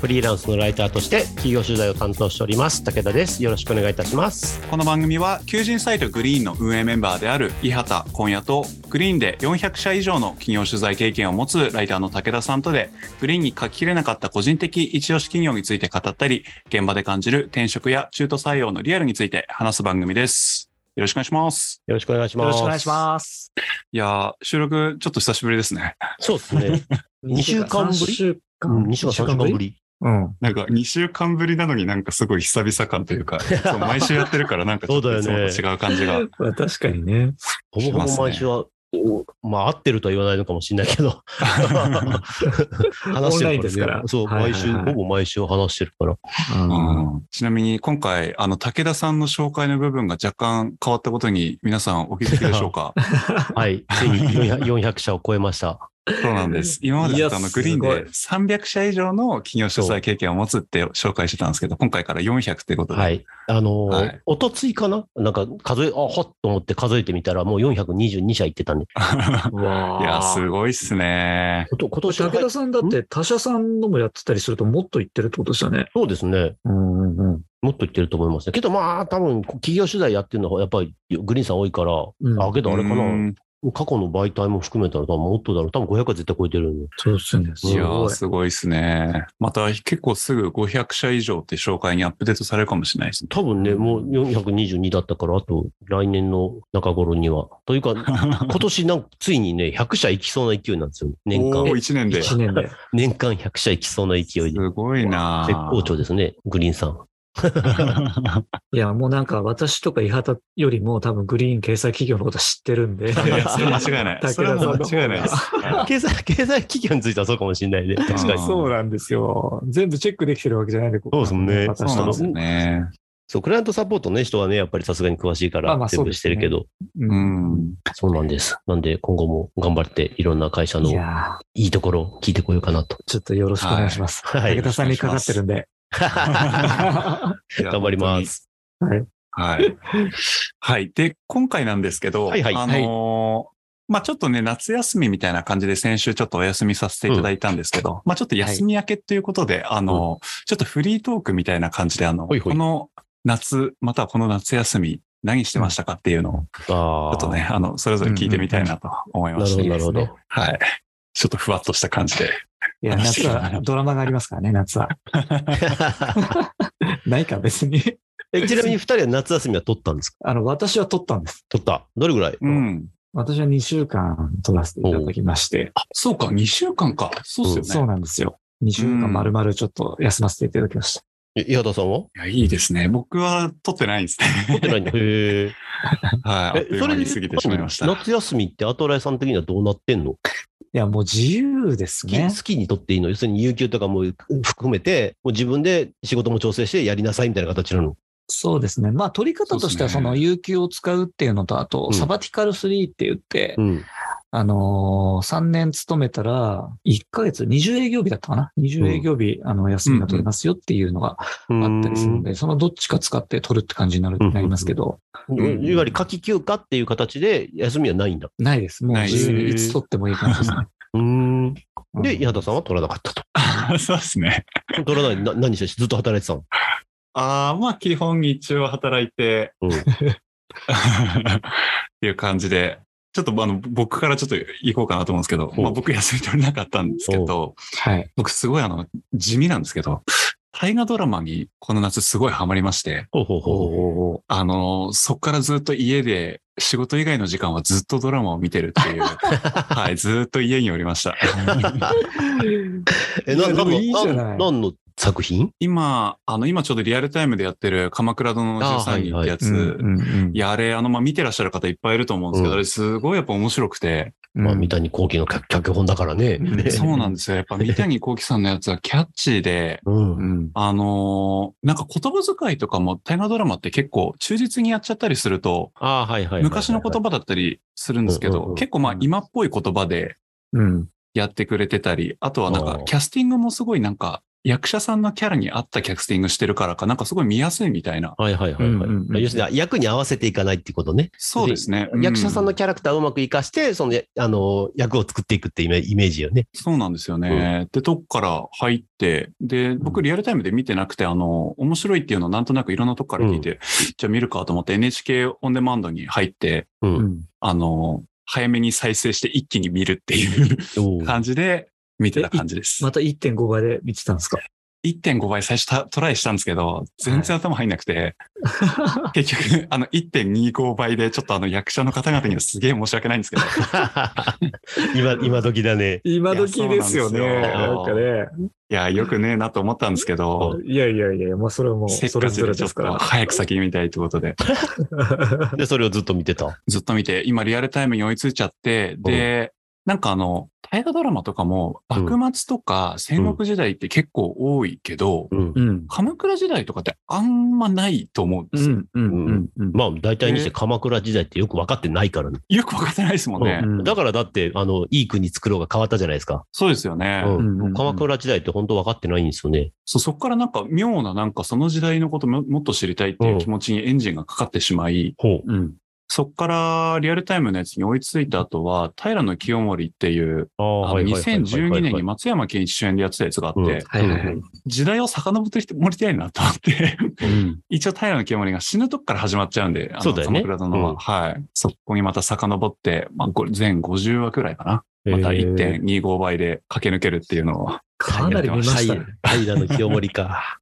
フリーランスのライターとして企業取材を担当しております。武田です。よろしくお願いいたします。この番組は求人サイト Green の運営メンバーである伊畑今夜と Green で400社以上の企業取材経験を持つライターの武田さんとでグリーンに書ききれなかった個人的一押し企業について語ったり現場で感じる転職や中途採用のリアルについて話す番組です。よろしくお願いします。よろしくお願いします。よろしくお願いします。いやー収録ちょっと久しぶりですね。そうですね。2週間ぶり？3週う間。ん2週間3週間ぶり？うん。なんか2週間ぶりなのになんかすごい久々感というか そう毎週やってるからなんかちょっといつもと違う感じが。まあ確かにね。ほぼほぼ毎週は、おまあ合ってるとは言わないのかもしれないけど。話してるですから。そう、はいはいはい。毎週ほぼ毎週話してるから。うん。ちなみに今回、あの、武田さんの紹介の部分が若干変わったことに皆さんお気づきでしょうか？はい。ついに 400, 400社を超えましたそうなんです。今までだとあのグリーンで300社以上の企業取材経験を持つって紹介してたんですけど、今回から400ってことで。はい。あのーはいおとついかな？なんか数え、あ、ほっと思って数えてみたら、もう422社行ってたんで。いや、ーすごいっすね。こと今年は武田さんだって他社さんのもやってたりするともっと言ってるってことですよね。そうですね。うんうんうん。もっと行ってると思いますね。けどまあ、多分企業取材やってるのはやっぱりグリーンさん多いから、うんあ、けどあれかうな。ん過去の媒体も含めたら多分もっとだろう。多分500は絶対超えてるんで。そうですよね。すいやー、ごい。すごいっすね。また結構すぐ500社以上って紹介にアップデートされるかもしれないですね。多分ね、もう422だったから、あと来年の中頃には。というか、今年なんかついにね、100社行きそうな勢いなんですよ。年間お。ー1年で。す1年で。年間100社行きそうな勢いで。ごいなー絶好調ですね、グリーンさん。いや、もうなんか私とか伊畑よりも多分グリーン掲載企業のこと知ってるんで。いや、それは間違いない。それは間違いないです。経済、経済企業についてはそうかもしれないね。確かに。うんそうなんですよ。全部チェックできてるわけじゃないんで、ここそうですね私とのそうなんですよね。そう、クライアントサポートね、人はね、やっぱりさすがに詳しいから全部してるけど、う。うんん。そうなんです。なんで今後も頑張っていろんな会社のいいところを聞いてこようかなと。ーちょっとよろしくお願いします。はい武田さんにかかってるんで。頑張ります。はい。はい。はい。で、今回なんですけど、はいはいあのーまあちょっとね、夏休みみたいな感じで先週ちょっとお休みさせていただいたんですけど、まあちょっと休み明けということで、あのーちょっとフリートークみたいな感じで、あの、ほいほいこの夏、またはこの夏休み、何してましたかっていうのを、ち。ょっとね、あの、それぞれ聞いてみたいなと思いまして、なるほど、なるほど。はい。ちょっとふわっとした感じで。いや、夏はドラマがありますからね、夏は。ないか、別に。えちなみに二人は夏休みは取ったんですか？あの、私は撮ったんです。取った。どれぐらい？うん。私は2週間撮らせていただきまして。あ、そうか、2週間か。そうっすよね。そうなんですよ。2週間丸々ちょっと休ませていただきました。え伊畑さんは？いや、いいですね。僕は撮ってないんですね。取ってないんだ。へえ。はい。あっという間に過ぎてしまいました。夏休みってアトライさん的にはどうなってんの？いや、もう自由ですね。好きにとっていいの？要するに有給とかも含めて、もう自分で仕事も調整してやりなさいみたいな形なの？そうですね。まあ、取り方としては、その、有給を使うっていうのと、あとう、んサバティカル3って言って、うん。あのー、3年勤めたら、1ヶ月、20営業日だったかな ?20 営業日、あの、休みが取れますよっていうのがあったりするので、そのどっちか使って取るって感じになる、うん。なりますけど、うん。いわゆる夏季休暇っていう形で休みはないん。だ。ないです。もう自由にいつ取ってもいい感じですね。うーん。で、うん。伊畑さん。は取らなかったと。そうですね。取らない、な何してずっと働いてたのああ、まあ、基本日中は働いて、うん。っていう感じで、ちょっとあの、僕からちょっと行こうかなと思うんですけど、うんまあ僕休み取れなかったんですけど、はい。僕すごいあの、地味なんですけど、大河ドラマにこの夏すごいハマりまして、ほうほうほうあの、そっからずっと家で仕事以外の時間はずっとドラマを見てるっていう、はい、ずっと家におりました。う。え、な、んのいいじゃないなん何の作品？今、あの、今ちょうどリアルタイムでやってる鎌倉殿の13人ってやつ、いや、あれ、あの、まあ、見てらっしゃる方いっぱいいると思うんですけど、うん。あれすごいやっぱ面白くて、まあ、うん。三谷幸喜の脚脚本だからね。そうなんですよ。やっぱ三谷幸喜さんのやつはキャッチーで、うん。うん。あのーなんか言葉遣いとかも大河ドラマって結構忠実にやっちゃったりすると。昔の言葉だったりするんですけど、結構まあ今っぽい言葉でうん。やってくれてたり、あとはなんかキャスティングもすごいなんか役者さんのキャラに合ったキャスティングしてるからか、なんかすごい見やすいみたいな。はいはいはいはい。うんうんうん要するに役に合わせていかないってことね。そうですね。役者さんのうキャラクターをうまく活かして、その、あの、役を作っていくってイメージよね。そうなんですよね。で、どっから入って、で、僕リアルタイムで見てなくて、あの、面白いっていうのをなんとなくいろんなとこから聞いて、じゃあ見るかと思って NHK オンデマンドに入って、う。うんん。あの、早めに再生して一気に見るっていう感じで見てた感じです。また1.5倍で見てたんですか？1.5倍最初たトライしたんですけど、全然頭入んなくて、結局、あの、1.25倍でちょっとあの役者の方々にはすげえ申し訳ないんですけど、今、今時だね。今時ですよね。なんかね。いや、よくねえなと思ったんですけど、いやいやいや、まあそれはもうせっそれぞかちでちょっれですから。と早く先に見たいってことで、で、それをずっと見てた？ずっと見て、今リアルタイムに追いついちゃって、で、なんかあの、大河ドラマとかも、幕末とか戦国時代って結構多いけど、うん。うん。鎌倉時代とかってあんまないと思うんですよ。うん。うん。うん。うん。まあ、大体にして鎌倉時代ってよく分かってないからね。よくわかってないですもんね。うんだからだって、あの、いい国作ろうが変わったじゃないですか。そうですよね。うんうんうん鎌倉時代って本当分かってないんですよね。そうそこからなんか妙ななんかその時代のことももっと知りたいっていう気持ちにエンジンがかかってしまい。そこからリアルタイムのやつに追いついた後は、平野清盛っていう、ああ、あのはいはいはいはいはい2012年に松山健一主演でやってたやつがあって。時代を遡って盛りたいなと思って、うん。一応平野清盛が死ぬとこから始まっちゃうんで、あのそうだよね鎌倉殿は、うんはい。そこにまた遡って、まあ、これ全50話くらいかな。またえー1.25倍で駆け抜けるっていうのを。かなり見ましたね。平野清盛か。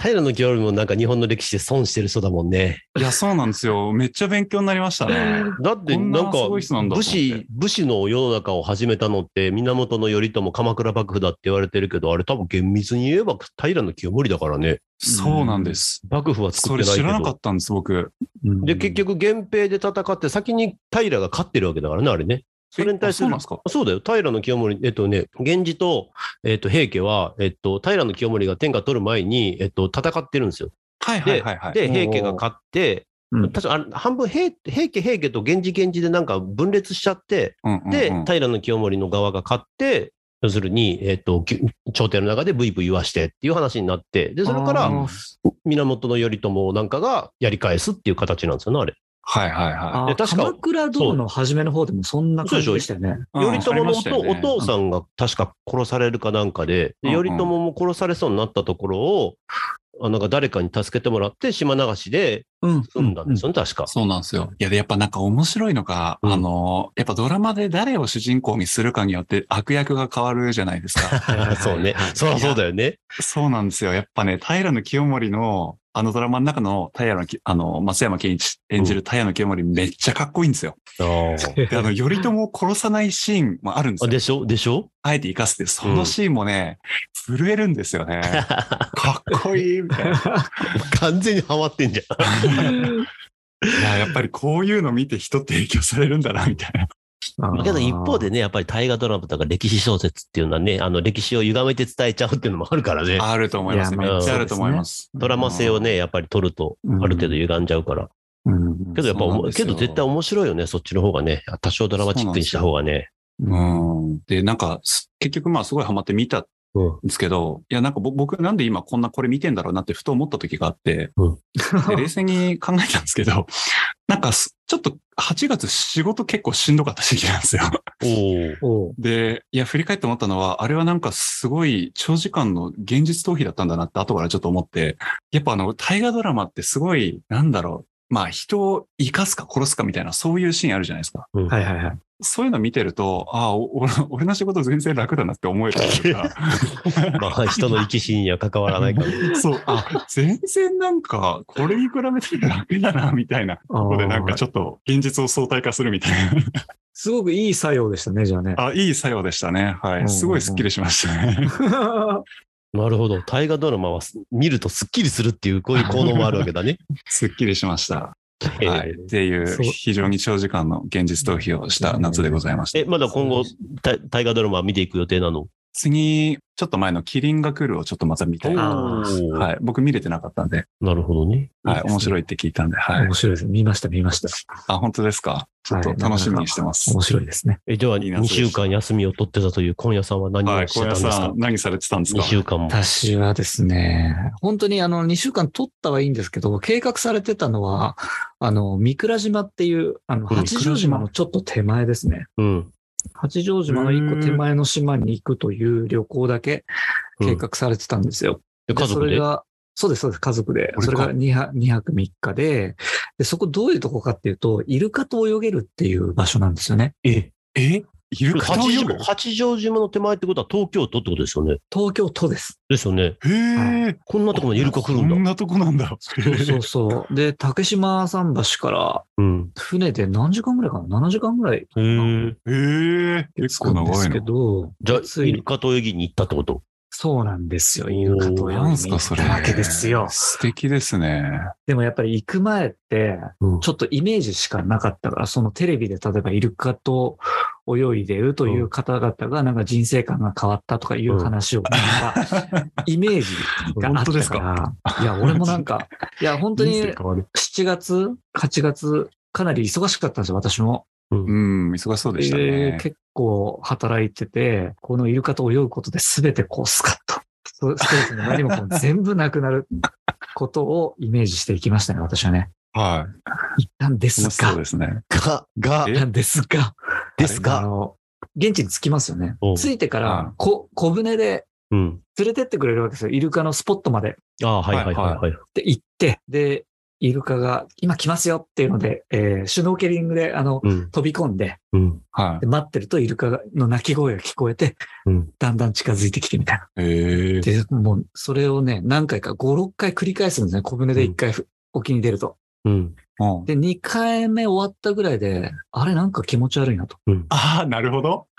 平野清盛もなんか日本の歴史で損してる人だもんね。いや、そうなんですよ。めっちゃ勉強になりましたね。だってなんなか武士、武士の世の中を始めたのって源頼朝鎌倉幕府だって言われてるけど、あれ多分厳密に言えば平野清盛だからね。そうなんです。幕府は作それってないけど知らなかっ。たんです、僕。うんで、結、局源平で戦って先に平が勝ってるわけだからね、あれね。それに対するそうすか？そうだよ。平清盛、えっとね、源氏と、えっと、平家は、えっと、平清盛が天下取る前に、えっと、戦ってるんですよ。はいはいはいはい。で、平家が勝って、うん確かあれ半分平、平家、平家と源氏、源氏でなんか分裂しちゃって、うんうんうんで、平清盛の側が勝って、要するに、えっと、き朝廷の中でブイブイ言わしてっていう話になって、で、それから源頼朝なんかがやり返すっていう形なんですよね、あれ。はいはいはあで確か鎌倉殿の初めの方でもそんな感じでしたよね。い。頼朝のお,、父さんが確か殺されるかなんかで、でうんうん頼朝も殺されそうになったところを、あなんか誰かに助けてもらって島流しでうん。済んだんですよね、確か。そうなんですよ。いや、で、やっぱなんか面白いのが、うんあの、やっぱドラマで誰を主人公にするかによって悪役が変わるじゃないですか。そうね。そりゃそうだよね。そうなんですよ。やっぱね、平野清盛の、あのドラマの中の平野き、あの、松山健一演じる平野清盛めっちゃかっこいいんですよ。あーで、あの、頼朝を殺さないシーンもあるんですよ。あでしょ？でしょ？あえて生かすって、そのシーンもね、震えるんですよね。かっこいいみたいな。完全にハマってんじゃん。いや、やっぱりこういうの見て人って影響されるんだな、みたいな。あーけど一方でね、やっぱり大河ドラマとか歴史小説っていうのはね、あの歴史を歪めて伝えちゃうっていうのもあるからね。あると思います。いやまあめっちゃあると思います。ドラマ性をね、やっぱり取ると、ある程度歪んじゃうから。うんけどやっぱうなんけど絶対面白いよね、そっちの方がね。多少ドラマチックにした方がね。うん。で、なんか、す結局まあすごいハマって見た。ですけど、いやなんかぼ僕なんで今こんなこれ見てんだろうなってふと思った時があって、うん。で冷静に考えたんですけど、なんかすちょっと8月仕事結構しんどかった時期なんですよ。で、いや振り返って思ったのは、あれはなんかすごい長時間の現実逃避だったんだなって後からちょっと思って、やっぱあの大河ドラマってすごい、なんだろう、まあ人を生かすか殺すかみたいなそういうシーンあるじゃないですか。はいはいはい。そういうの見てると、ああ、お俺 俺の仕事全然楽だなって思えるというか。まあ人の生き死には関わらないから。そう、あ、全然なんか、これに比べて楽だな、みたいな。ここでなんかちょっと現実を相対化するみたいすごくいい作用でしたね、じゃあね。な。あ、いい作用でしたね。はうんい。すごいスッキリしましたね。なるほど。大河ドラマはす見るとスッキリするっていう、こういう効能もあるわけだね。すっきりしました。えーはい。っていう非常に長時間の現実逃避をした夏でございました。え、まだ今後、た大河ドラマ見ていく予定なの？次、ちょっと前のキリンが来るをちょっとまた見たいな。はい。僕見れてなかったんで、なるほどね。はい。面白いいって聞いたんで、はい面。白いです。見ました、見ました。あ、本当ですか？ちょっと楽しみにしてます。面白いですね。え、では、いいな2週間休みを取ってたという今夜さんは何はい。をしてたんですか？さん、何されてたんですか ?2 週間も。私はですね、本当にあの、2週間取ったはいいんですけど、計画されてたのは、あの、三倉島っていう、あの、うん八丈島のちょっと手前ですね。うん。八丈島の一個手前の島に行くという旅行だけ計画されてたんですよ。で、家族で？それ。が、そうです、そうです、家族で。それが 2, 泊2泊3日でで、そこどういうとこかっていうと、イルカと泳げるっていう場所なんですよね。え、え？イルカと八丈八丈島の手前ってことは東京都ってことですよね？東京都です。ですよね。へえ。こんなところにイルカ来るんだこん。なとこなんだ。そうそうそう。で、竹島桟橋からうん。船で何時間ぐらいかな ?7 時間ぐらいへえ。結構着くんですけ。ど、じゃあ、イルカと泳ぎに行ったってこと？そうなんですよ。イルカとなんすかそれ。わけですよ。素敵ですね。でもやっぱり行く前って、うんちょっとイメージしかなかったから、そのテレビで例えばイルカと泳いでるという方々がなんか人生観が変わったとかいう話を聞いたイメージがあ本当ですったか？ら、いや、俺もなんか、いや、本当に人生変わる7月、8月、かなり忙しかったんですよ、私も。うん、忙しそうでしたね。えー結構働いてて、このイルカと泳ぐことで全てこうスカッと、ストストレスも何もこう全部なくなることをイメージしていきましたね、私はね。はい。行ったんです楽しそうが、ですね。が、がえ？行ったんですが、ですが、あの、現地に着きますよねお。着いてかはいら、こ小舟でうん。連れてってくれるわけですよ。イルカのスポットまで。ああ、はいはいはいはい。で、行って、で、イルカが今来ますよっていうので、えーシュノーケリングで、あの、うん。飛び込んで、うん。はで待ってるとイルカの鳴き声が聞こえて、うんだんだん近づいてきてみたいな。え。で、もう、それをね、何回か、5、6回繰り返すんですね。小舟で1回ふ沖に出ると。うん。うんで、2回目終わったぐらいで、あれなんか気持ち悪いなと。ああ、なるほど。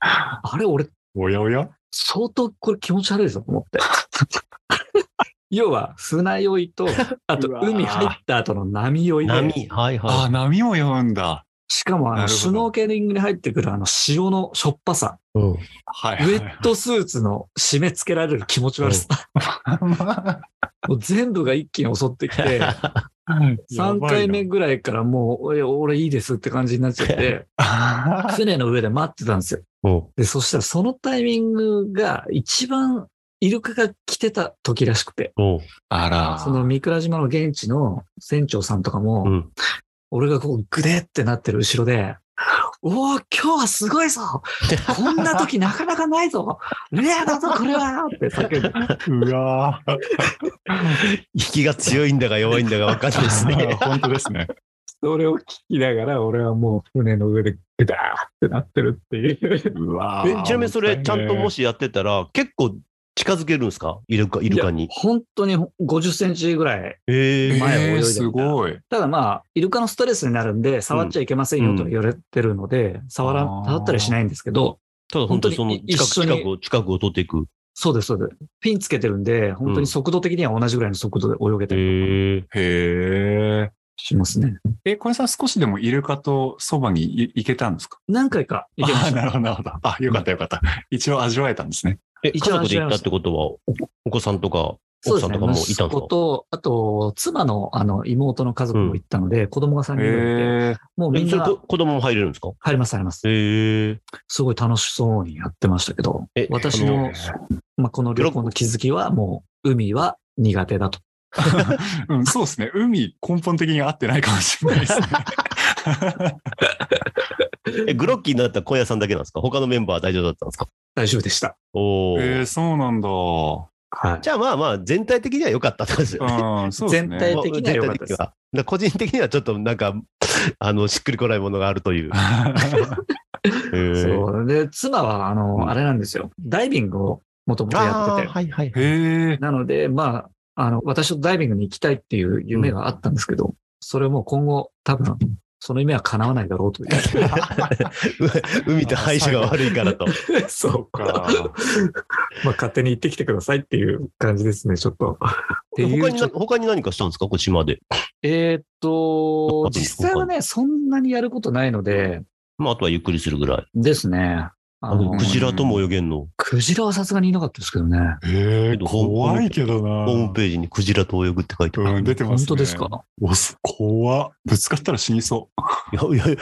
あれ俺、おやおや？相当これ気持ち悪いぞと思って。要は、船酔いと、あと海入った後の波酔いで、波、はいああ、は波も読んだ。しかもあの、シュノーケリングに入ってくるあの潮のしょっぱさ、い。うん。はい。ウェットスーツの締め付けられる気持ち悪さ、もう全部が一気に襲ってきて、3回目ぐらいからもう、俺いいですって感じになっちゃって、船の上で待ってたんですよ。うん。で、そしたらそのタイミングが一番イルカが来てた時らしくて、うん。あら。その三倉島の現地の船長さんとかも、うん。俺がこうグデってなってる後ろで、おお今日はすごいぞ こんな時なかなかないぞレアだぞこれはって叫んで。うわー引きが強いんだか弱いんだか分かんないですね。本当ですね。それを聞きながら俺はもう船の上でグダーってなってるっていう。うわえちなみにそれ、ちゃんともしやってたら、結構近づけるんですか？イルカ、イルカに。本当に50センチぐらい。ええ前を泳いでみたすごい。ただまあ、イルカのストレスになるんで、触っちゃいけませんよと言われてるので、触ら、あー触ったりしないんですけど、ただ本当にその近く、近くを、近くを取っていく。そうです、そうです。ピンつけてるんで、本当に速度的には同じぐらいの速度で泳げたりへえ。へえ。しますね。え、小江さん少しでもイルカとそばにい行けたんですか？何回か行けました。なるほど、なるほど。あ、よかったよかった。一応味わえたんですね。え、家一応族で行ったってことは、おお子さんとか、奥さんとかもいたんですか？息子と、あと、妻のあの妹の家族も行ったので、子供が3人いるので、へえ。えそれもうみんなこ子供も入れるんですか？入ります、入ります。すごい楽しそうにやってましたけど、え私の、まあ、この旅行の気づきは、もう、海は苦手だと。うん、そうですね。海根本的に合ってないかもしれないですね。え、グロッキーになった小屋さんだけなんですか？他のメンバーは大丈夫だったんですか？大丈夫でした。おお、えー、そうなんだ。はい。じゃあまあまあ、全体的には良かったですよね。うん、そうですね。全体的には良かったです個人的にはちょっとなんか、あの、しっくりこないものがあるという。そう。で、妻は、あの、うんあれなんですよ。ダイビングをもともとやあってて。ーはいはい。へえ。なので、まあ、あの、私とダイビングに行きたいっていう夢があったんですけど、それも今後、多分、その夢は叶わないだろうという。海と相性が悪いからと。そうか。まあ、勝手に行ってきてくださいっていう感じですね、ちょっと。他に他に何かしたんですか？こっちまで。えーっと、実際はね、そんなにやることないので、まあ、あとはゆっくりするぐらい。ですね。あの、のクジラとも泳げんの？クジラはさすがにいなかったですけどね。えけど怖いけどな。ホームページにクジラと泳ぐって書いてある。うん、出てます、ね。本当ですか？おす怖っぶつかったら死にそいやいや、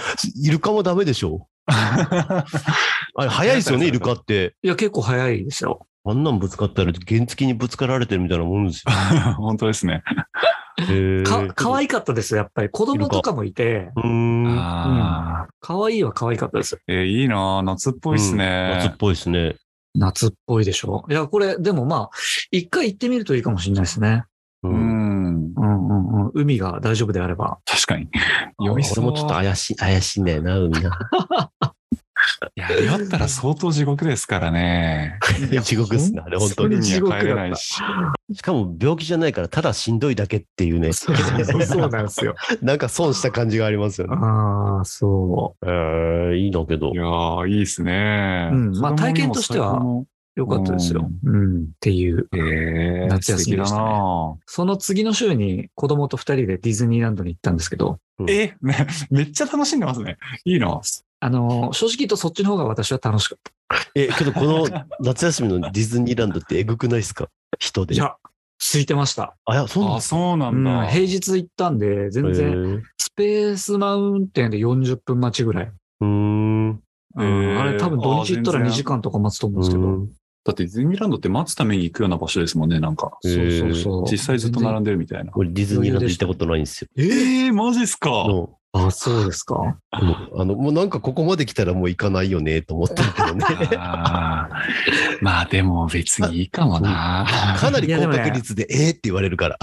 イルカもダメでしょ？う。あれ、早いですよね、イルカって。いや、結構早いですよ。あんなんぶつかったら原付にぶつかられてるみたいなもんですよ。本当ですね。へか、可愛い。かったですよ、やっぱり。子供とかもいて、うーん。ああ、可愛いは可愛かったです。えーいいな夏っぽいっす夏っね。ぽいですね。夏っぽいでしょ？いや、これ、でもまあ、一回行ってみるといいかもしれないですね。う。うんん。うんうんうん。海が大丈夫であれば。確かに。俺酔いそう。もちょっと怪しい、怪しいんだよな、海な。いや、酔ったら相当地獄ですからね。地獄っすね、あれ、本当に。地獄れないし。しかも病気じゃないから、ただしんどいだけっていうね。そうそうそうなんですよ。なんか損した感じがありますよね。ああ、そえー、いいんだけどい。やー、いいですね。うんまあ体験としては。よかったですよ。うん。っていう。えー、夏休みでしたねその次の週に子供と二人でディズニーランドに行ったんですけど、え、ね、めっちゃ楽しんでますね。いいな。あの、正直言うとそっちの方が私は楽しかっえ、けどこの 夏休みのディズニーランドってえぐくないですか？人た。で。いや、空いてました。あ、いや、そうなんあ、ですそうなうんん、だ。平日行ったんで、全然、然。スペースマウンテンで40分待ちぐらい。うーん。うんえーあれ多分土日行ったら2あ全然時間とか待つと思うんですけど。うんだってディズニーランドって待つために行くような場所ですもんね、なんか。えーそうそうそう。実際ずっと並んでるみたいな。俺ディズニーランド行ったことないんですよ。ええー、マジっすか？のあ、そうですか。あの、もうなんかここまで来たらもう行かないよねと思ってるけどね。あーまあでも別にいいかもな。かなり高確率でえーって言われるから。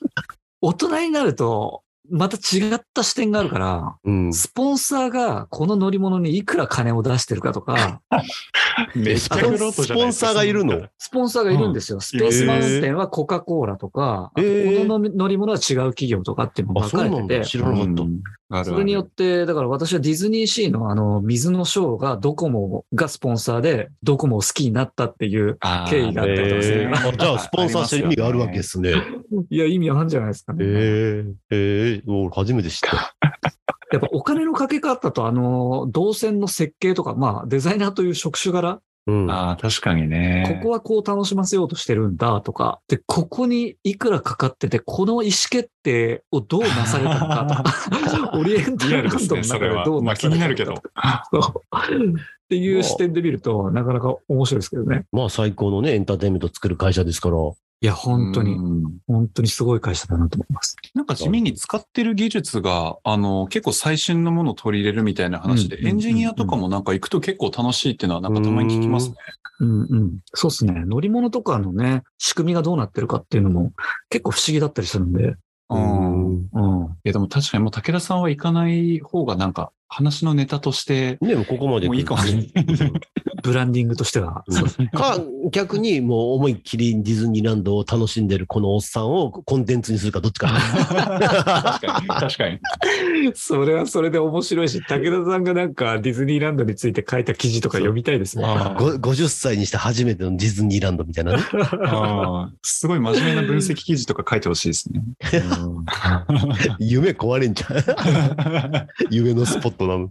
大人になると、また違った視点があるから、うん。スポンサーがこの乗り物にいくら金を出してるかとか、めっちゃ玄人じゃスポンサーがいるの。スポンサーがいるんですよ。スペースマウンテンはコカ・コーラとか、あとへーこの乗り物は違う企業とかっていうのがあ、分。かれてて、知らなそれによって、だから私はディズニーシーのあの、水のショーがドコモがスポンサーで、ドコモを好きになったっていう、経緯があったりとかするえー。あじゃあ、スポンサーしてる意味があるわけですね。いや、意味あるんじゃないですかね。えー、えー、俺初めて知った。やっぱお金のかけ方とあの、動線の設計とか、まあ、デザイナーという職種柄、うん。ああ、確かにね。ここはこう楽しませようとしてるんだとか、で、ここにいくらかかってて、この意思決定をどうなされたのかとか、オリエンタルランドの中でどうまあ気なされたのかになるけど。っていう視点で見ると、なかなか面白いですけどね。まあ、最高のね、エンターテインメント作る会社ですから。いや、本当に、うん本当にすごい会社だなと思います。なんか地味に使ってる技術が、あの、結構最新のものを取り入れるみたいな話で、うんエンジニアとかもなんか行くと結構楽しいっていうのはなんかたまに聞きますね。うんうん。そうですね。乗り物とかのね、仕組みがどうなってるかっていうのも結構不思議だったりするんで。うん。いうん。やでも確かにもう武田さんは行かない方がなんか話のネタとして、ね、もうここまで。もういいかもしれない。ブランディングとしては。か、逆にもう思いっきりディズニーランドを楽しんでるこのおっさんをコンテンツにするかどっちか。確かに。確かに。それはそれで面白いし、武田さんがなんかディズニーランドについて書いた記事とか読みたいですね。あご 50歳にして初めてのディズニーランドみたいなね。すごい真面目な分析記事とか書いてほしいですね。夢壊れんじゃん。夢のスポットなの。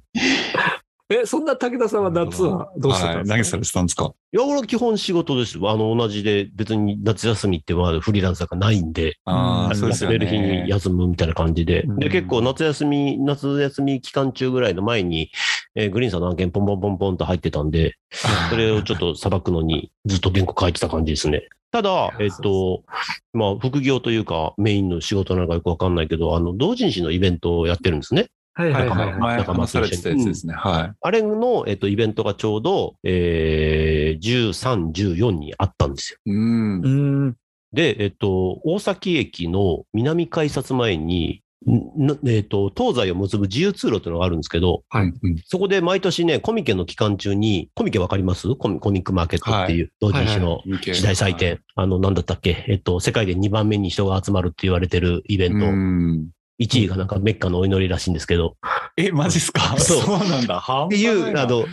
え、そんな武田さんは夏はどうしてたんですか、はい何されてたんですか？いや、俺は基本仕事です。あの、同じで別に夏休みってまあフリーランスだからないんで、あそうですよ休める日にね。休むみたいな感じで。うんで、結構夏休み、夏休み期間中ぐらいの前に、えーグリーンさんの案件ポンポンポンポンと入ってたんで、それをちょっと裁くのにずっと原稿書いてた感じですね。ただ、えっと、まあ、副業というかメインの仕事なのかよくわかんないけど、あの、同人誌のイベントをやってるんですね。はいはいはいはい。前話されてたやつですね。はあれの、えっと、イベントがちょうど、えー、13、14にあったんですよ。い。うんう。ん。で、えっと、大崎駅の南改札前に、えっと、東西を結ぶ自由通路というのがあるんですけど、はい。うんそこで毎年ね、コミケの期間中に、コミケわかります？コミコミックマーケットっていう同人誌の時代祭典。あの、なんだったっけ？えっと、世界で2番目に人が集まるって言われてるイベント。うん1位がなんかメッカのお祈りらしいんですけど、え、マジっすか？そうそうなんだ。っっていう、あの、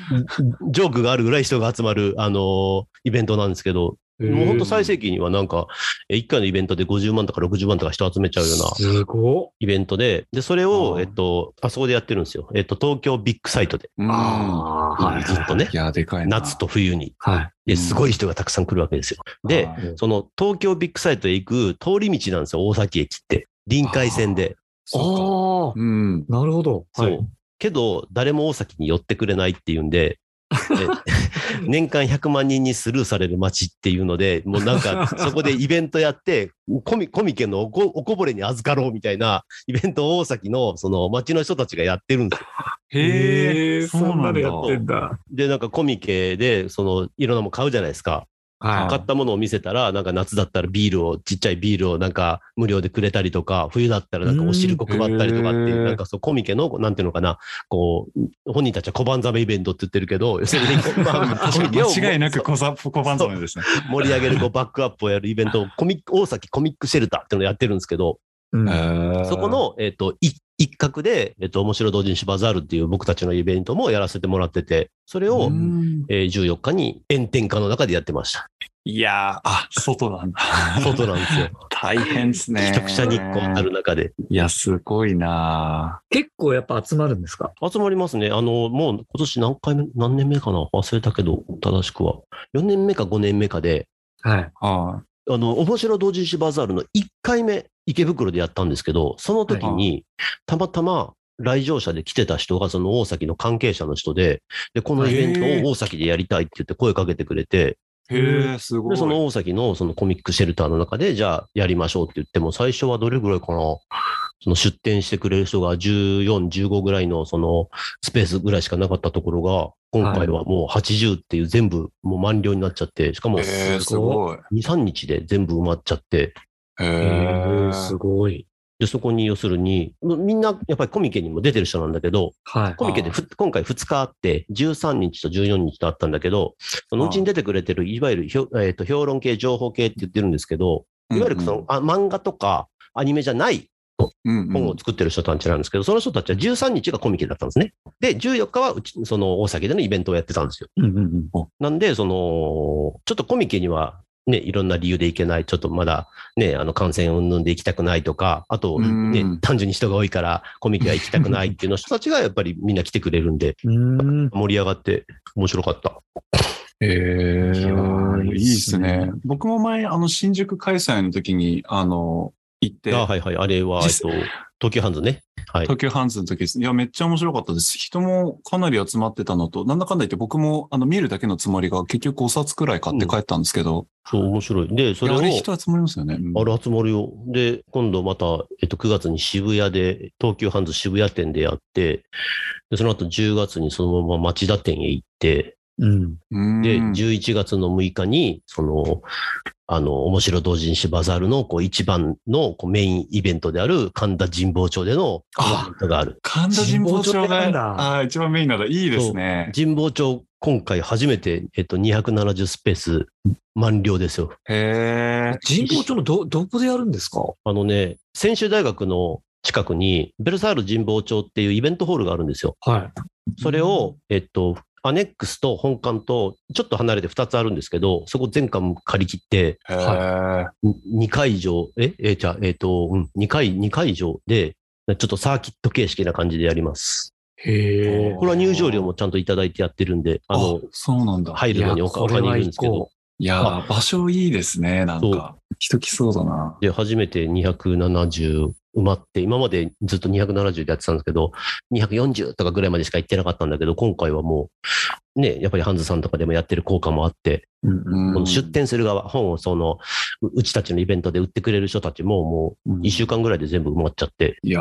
ジョークがあるぐらい人が集まる、あの、イベントなんですけど、もう本当最盛期にはなんか、え1回のイベントで50万とか60万とか人集めちゃうようなすごイベントで、で、それあを、ーえっと、あそこでやってるんですよ。えっと、東京ビッグサイトで、うんああ、はい。ずっとねい、や、でかいな。夏と冬に。はい。ですごい人がたくさん来るわけですよ。で、はいその東京ビッグサイトへ行く通り道なんですよ、大崎駅って。臨海線で。そああ、うん。なるほど。そう。はいけど、誰も大崎に寄ってくれないっていうんで、え 年間100万人にスルーされる街っていうので、もうなんか、そこでイベントやって、コミコミケのおこおこぼれに預かろうみたいなイベントを大崎のその街の人たちがやってるんですよ。へえ、そんなのやってんだ。で、なんかコミケで、その、いろんなもん買うじゃないですか。は買ったものを見せたら、なんか夏だったらビールを、ちっちゃいビールをなんか無料でくれたりとか、冬だったらなんかお汁粉配ったりとかっていうう、んなんかそうコミケの、なんていうのかな、こう、本人たちは小判ざめイベントって言ってるけど、要するに、間違いなく小判染めですね。盛り上げるこうバックアップをやるイベントを、コミック、大崎コミックシェルターっていうのをやってるんですけど、うん。そこの、えっ、と、い一角で、えっ、と、面白同人誌バザールっていう僕たちのイベントもやらせてもらってて、それを、うんえー14日に炎天下の中でやってました。いやー、あ、外なんだ。外なんですよ。大変ですね。直射日光当たる中で。いや、すごいな結構やっぱ集まるんですか？集まりますね。あの、もう今年何回目、何年目かな？忘れたけど、正しくは。4年目か5年目かで、はい。はあの、面白同人誌バザールの1回目、池袋でやったんですけど、その時に、たまたま来場者で来てた人が、その大崎の関係者の人で、で、このイベントを大崎でやりたいって言って声かけてくれて、い。へえ、すごで、い。その大崎のそのコミックシェルターの中で、じゃあやりましょうって言っても、最初はどれぐらいかなその出店してくれる人が14、15ぐらいのそのスペースぐらいしかなかったところが、今回はもう80っていう全部もう満了になっちゃって、しかもへえ、すごい。2、3日で全部埋まっちゃって、へええ。すごい。で、そこに要するに、みんなやっぱりコミケにも出てる人なんだけど、はい。コミケでふ今回2日あって、13日と14日とあったんだけど、そのうちに出てくれてる、いわゆるひょ、えーと評論系、情報系って言ってるんですけど、いわゆるその、あ漫画とかアニメじゃないうんうん本を作ってる人たちなんですけど、その人たちは13日がコミケだったんですね。で、14日はうち、その大崎でのイベントをやってたんですよ。うんうんうんなんで、その、ちょっとコミケには、ね、いろんな理由で行けない、ちょっとまだ、ね、あの、感染云々で行きたくないとか、あと、ねうん、単純に人が多いから、コミケは行きたくないっていうの人たちが、やっぱりみんな来てくれるんで、ん。盛り上がって面白かった。へえーいいですね。僕も前、あの、新宿開催の時に、あの、行って、あはいはい。あれは、えっ実と、東急ハンズね。はい。東急ハンズの時です。いや、めっちゃ面白かったです。人もかなり集まってたのと、なんだかんだ言って僕もあの見るだけのつもりが結局5冊くらい買って帰ったんですけど、そう、面白い。で、それを、あれ人集まりますよね。うんあれ集まるよ。で、今度また、えっと、9月に渋谷で、東急ハンズ渋谷店でやって、で、その後10月にそのまま町田店へ行って、で、11月の6日に、その、あの、面白同人誌バザールの、こう、一番のこうメインイベントである神田神保町でのあイベントがある。神田神保町が、だあー一番メインなんだ。いいですね。神保町、今回初めて、えっと、270スペース満了ですよ。へえ。人工町のど、どこでやるんですか？あのね、専修大学の近くに、ベルサール神保町っていうイベントホールがあるんですよ。はい。それを、えっと、アネックスと本館とちょっと離れて2つあるんですけど、そこ全館借り切って、へえ。2会場、え、え、じゃあ、えっと、うん、2回、2会場で、ちょっとサーキット形式な感じでやります。へえ。これは入場料もちゃんといただいてやってるんで、ああの、そうなんだ。入るのにお金いるんですけ行ど、いやー、場所いいですね。なんか。人来そうだな。で、初めて270埋まって、今までずっと270でやってたんですけど、240とかぐらいまでしか行ってなかったんだけど、今回はもう、ね、やっぱりハンズさんとかでもやってる効果もあって、うん出店する側、本をその、ううちたちのイベントで売ってくれる人たちももう1週間ぐらいで全部埋まっちゃって、いや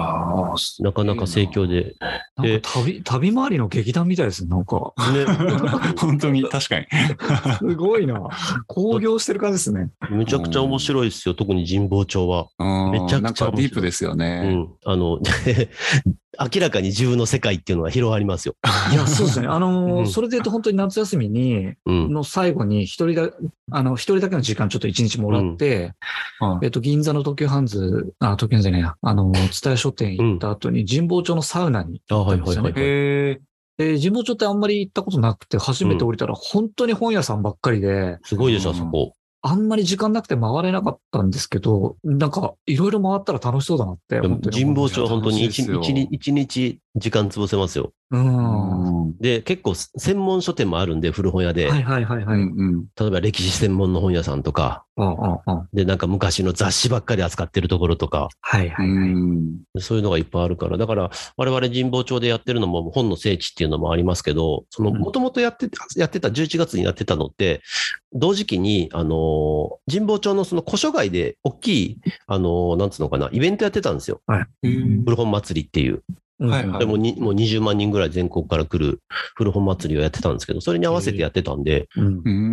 なかなか盛況で、なんか旅、旅回りの劇団みたいですね。なんか。ね、本当に、確かに。すごいな。興行してる感じですね。めちゃくちゃ面白いですよ、特に神保町は。うんめちゃくちゃなんかディープですようね。ん。あの、明らかに自分の世界っていうのが広がりますよ。いや、そうですね。あのそれで言うと本当に夏休みに、うん。の最後に一人だ、あの、一人だけの時間ちょっと一日もらって、はいえっと、銀座の東急ハンズ、あ、東急ハンズじゃないや、あの、蔦屋書店行った後に神保町のサウナにあ、行っはいたんですよね。で、神保町ってあんまり行ったことなくて、初めて降りたら本当に本屋さんばっかりで、すごいでしょ、あそこ。あんまり時間なくて回れなかったんですけど、なんか、いろいろ回ったら楽しそうだなって。神保町本当に一日時間潰せますよ。で、結構専門書店もあるんで、古本屋で。いはいはいはい。うんうん例えば歴史専門の本屋さんとか、うんうんうんで、なんか昔の雑誌ばっかり扱ってるところとか、はいはいはい。うんそういうのがいっぱいあるから、だから我々神保町でやってるのも本の聖地っていうのもありますけど、そのうんもともとやってた、やってた11月にやってたのって、同時期に、あのー、神保町のその古書街で大きい、あのー、なんつうのかな、イベントやってたんですよ。うん古本祭りっていう。うんはいはい。でもにもう20万人ぐらい全国から来る古本祭りをやってたんですけど、それに合わせてやってたんで、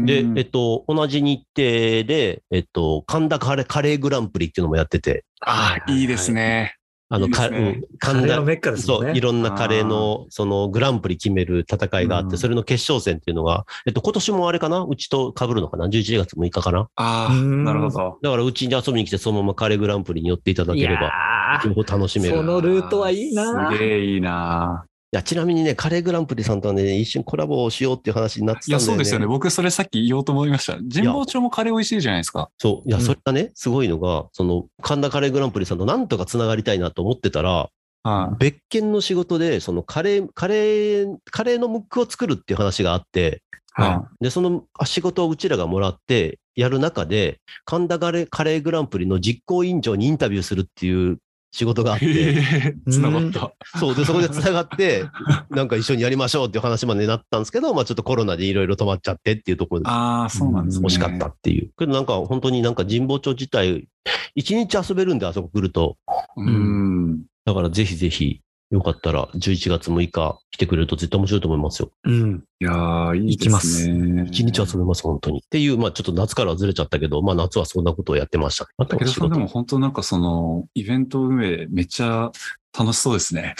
で、えっと、同じ日程で、えっと、神田カレーカレーグランプリっていうのもやってて、ああ、いいですね。あの、いいねかうんカレ神田、ーのメッカですもそう。いろんなカレーの、そのグランプリ決める戦いがあって、うんそれの決勝戦っていうのが、えっと、今年もあれかな？うちと被るのかな ?11 月6日かな？ああ、うんなるほど。だからうちに遊びに来て、そのままカレーグランプリに寄っていただければ、いや両方楽しめる。そのルートはいいなすげえいいな。いや、ちなみにね、カレーグランプリさんとはね、一緒にコラボをしようっていう話になっていや、たんだよね。そうですよね。僕、それさっき言おうと思いました。神保町もカレー美味しいじゃないですか。そう。いや、うんそれがね、すごいのが、その、神田カレーグランプリさんとなんとか繋がりたいなと思ってたら、は別件の仕事で、そのカレー、カレー、カレーのムックを作るっていう話があって、い。はで、そのあ仕事をうちらがもらってやる中で、神田カレーカレーグランプリの実行委員長にインタビューするっていう仕事があって、え、繋がった。そう。で、そこで繋がって、なんか一緒にやりましょうっていう話までなったんですけど、まあちょっとコロナでいろいろ止まっちゃってっていうところでああ、そうなんですね。惜しかったっていう。けどなんか本当になんか神保町自体、一日遊べるんであそこ来ると。うん。だからぜひぜひ、よかったら11月6日来てくれると絶対面白いと思いますよ。うん。いやー、いいですね。一日遊べます、本当に。っていう、まあちょっと夏からはずれちゃったけど、まあ夏はそんなことをやってましたね。あと武さんでも本当なんかその、イベント運営めっちゃ楽しそうですね。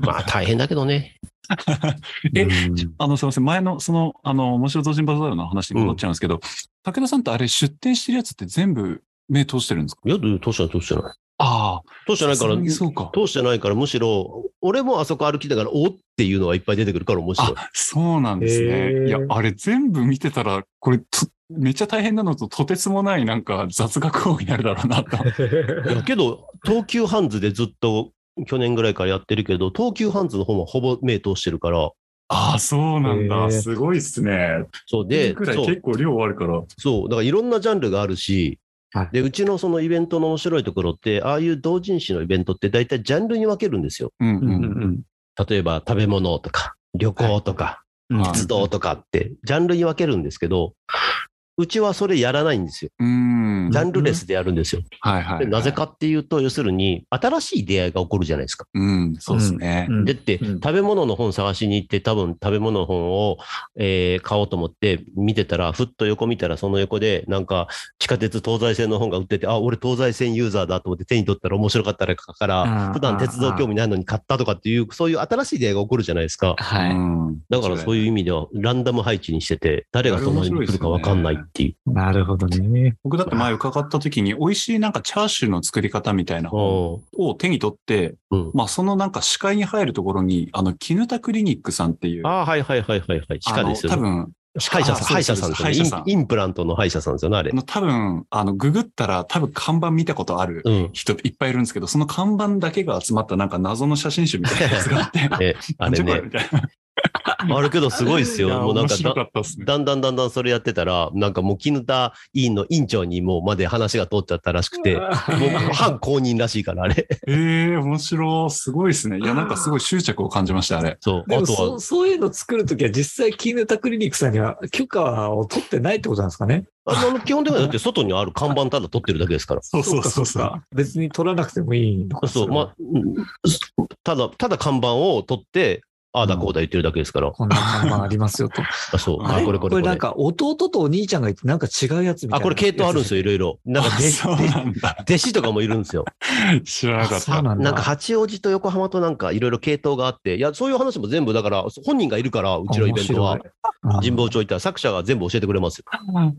まあ大変だけどね。えうんあの、すみません。前の、その、あの、面白同人バザールの話に戻っちゃうんですけど、武田さんってあれ出店してるやつって全部目通してるんですか？いや、通してない、通してない。ああ。通してないから。通してないから、むしろ、俺もあそこ歩きながら、おっていうのがいっぱい出てくるから面白い。あ、そうなんですへね。ーいや、あれ全部見てたら、これ、とめっちゃ大変なのと、とてつもないなんか雑学行為になるだろうなと。いやけど、東急ハンズでずっと去年ぐらいからやってるけど、東急ハンズの方もほぼ目通してるから、ああ、そうなんだ。すごいっすね。そうで、結構量あるから。そう、だからいろんなジャンルがあるしはい、で、うちのそのイベントの面白いところって、ああいう同人誌のイベントって大体ジャンルに分けるんですよ。うんうんん。ううん例えば食べ物とか、旅行とか、うんはい鉄道とかって、ジャンルに分けるんですけど、うちはそれやらないんですよ。うん。ジャンルレスでやるんですよ。はいはい、はい。でなぜかっていうと、要するに、新しい出会いが起こるじゃないですか。うん、そうですね。うんでって、うん食べ物の本探しに行って、多分食べ物の本を、えー買おうと思って見てたら、ふっと横見たら、その横で、なんか、地下鉄東西線の本が売ってて、あ、俺東西線ユーザーだと思って手に取ったら面白かったから、普段鉄道興味ないのに買ったとかっていう、そういう新しい出会いが起こるじゃないですか。はい。うんだからそういう意味では、ランダム配置にしてて、誰が隣に来るか分かんないっていう。なるほどね。僕だって前伺った時に、美味しいなんかチャーシューの作り方みたいなを手に取って、ん。まあそのなんか視界に入るところに、あの、絹田クリニックさんっていう、ああ、はいはいはいはいはい。歯科ですよね。多分、歯医者さん、あ歯医者さんですよねそうです歯医者さんインインプラントの歯医者さんですよね、あれあ。の多分、あの、ググったら多分看板見たことあるうん。人いっぱいいるんですけど、その看板だけが集まったなんか謎の写真集みたいなやつがあって、え、あれね あるけどすごいですよ。もうなんかだ、ね。だんだんだんだんそれやってたら、なんかもう絹田委員の委員長にもうまで話が通っちゃったらしくて、もう反公認らしいから、あれ。ええ面白い。すごいですね。いや、なんかすごい執着を感じました、あれ。そう。でもあとはそう、そういうの作るときは実際キーネタクリニックさんには許可を取ってないってことなんですかねあの、基本的にはだって外にある看板ただ取ってるだけですから。そうそうそうかそう。か別に取らなくてもいいのかそう、まあ、うんただ、ただ看板を取って、ああだこうだ言ってるだけですから。こんな看板ありますよと。あそう。あこれこれこれ。なんか弟とお兄ちゃんがいてなんか違うやつみたいな。あ、これ系統あるんですよ、いろいろ。なんかあ弟そうなんだ。弟子とかもいるんですよ。知らなかあった。そうなんだ。なんか八王子と横浜となんかいろいろ系統があって、いや、そういう話も全部だから、本人がいるから、うちのイベントは。神保町行ったら作者が全部教えてくれますよ。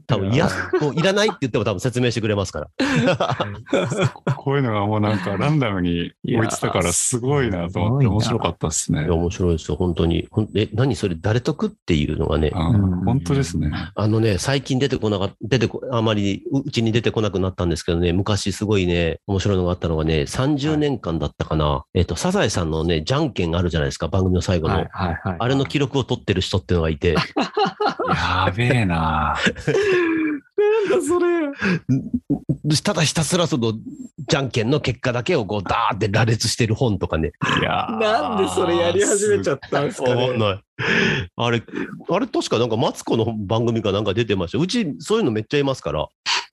多分、いや、もういらないって言っても多分説明してくれますから。こういうのがもうなんかランダムに置いてたからすごいなと思って面白かったですね。面白いですよ、本当に。ほんえ、何それ、誰得っていうのがね、うん本当ですね。あのね、最近出てこなかった、出てこ、あまりううちに出てこなくなったんですけどね、昔すごいね、面白いのがあったのがね、30年間だったかな。えっと、サザエさんのね、じゃんけんあるじゃないですか、番組の最後の。はいはいはい。あれの記録を取ってる人っていうのがいて、やべえな なんだそれ。ただひたすらその、じゃんけんの結果だけをこう、ダーって羅列してる本とかね。いやーなんでそれやり始めちゃったんですかね。わかんない。あれ、あれ確かなんかマツコの番組かなんか出てました。うちそういうのめっちゃいますから、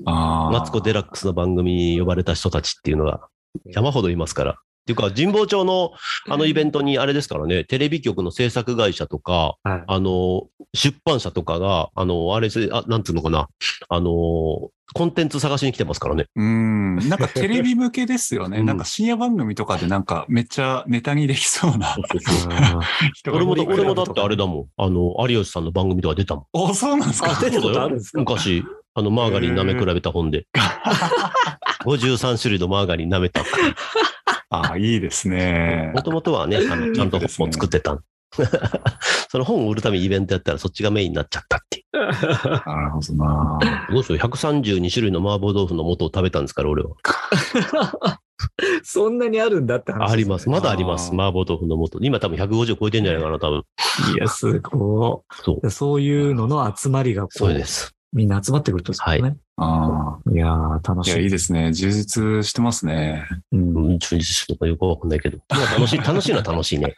マツコデラックスの番組に呼ばれた人たちっていうのが山ほどいますから。っていうか、神保町のあのイベントにあれですからね、テレビ局の制作会社とか、はいあの、出版社とかが、あの、あれせ、あ、なんつうのかな、あの、コンテンツ探しに来てますからね。うん。なんかテレビ向けですよね。うんなんか深夜番組とかでなんかめっちゃネタにできそうな 俺もだ、俺もだってあれだもん。あの、有吉さんの番組とか出たもん。お、そうなんですかあ出たことあるんですか？昔、あの、マーガリン舐め比べた本で。53種類のマーガリン舐めた。ああ、いいですねも。ともとはね、あの、ちゃんと本を作ってた。その本を売るためにイベントやったらそっちがメインになっちゃったってい なるほどな。う。どうしよう、132種類の麻婆豆腐の素を食べたんですから、俺は。そんなにあるんだって話、あります。まだあります。麻婆豆腐の素。今多分150超えてんじゃないかな、多分。いや、すごそう。い。そういうのの集まりがこそうです。みんな集まってくるとですよね。あい、やー、楽あ。いや、しい。いいですね。充実してますね。うんうん、中日とかよくわかんないけど。まあ楽しい、楽しいのは楽しいね。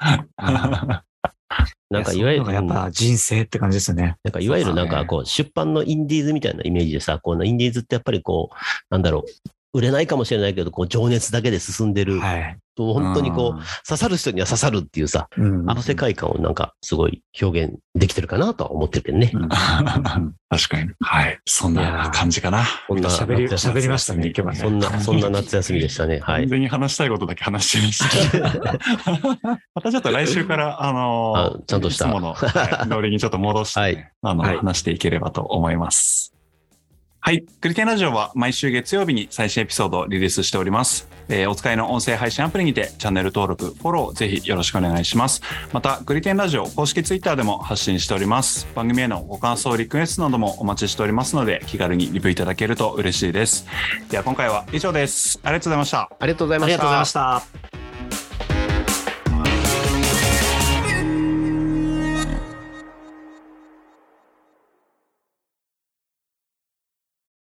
なんかいわゆる、やっぱ人生って感じですよね。なんかいわゆるなんかこう、出版のインディーズみたいなイメージでさ、こうインディーズってやっぱりこう、なんだろう、売れないかもしれないけど、こう、情熱だけで進んでる、はい。本当にこう、刺さる人には刺さるっていうさ、うんあの世界観をなんかすごい表現できてるかなとは思ってるけどね。うん。確かに。はい。そんな感じかな。こんな喋り、りましたね、今日はね。そんな、そんな夏休みでしたね。はい。完全に話したいことだけ話してました。またちょっと来週から、あのあちゃんとしたいつもの、はい、ノリにちょっと戻して、ねはいあの、はい話していければと思います。はい。クリテンラジオは毎週月曜日に最新エピソードをリリースしております。えーお使いの音声配信アプリにてチャンネル登録、フォローぜひよろしくお願いします。また、クリテンラジオ公式ツイッターでも発信しております。番組へのご感想、リクエストなどもお待ちしておりますので、気軽にリプいただけると嬉しいです。では今回は以上です。ありがとうございました。ありがとうございましたありがとうございまし。た。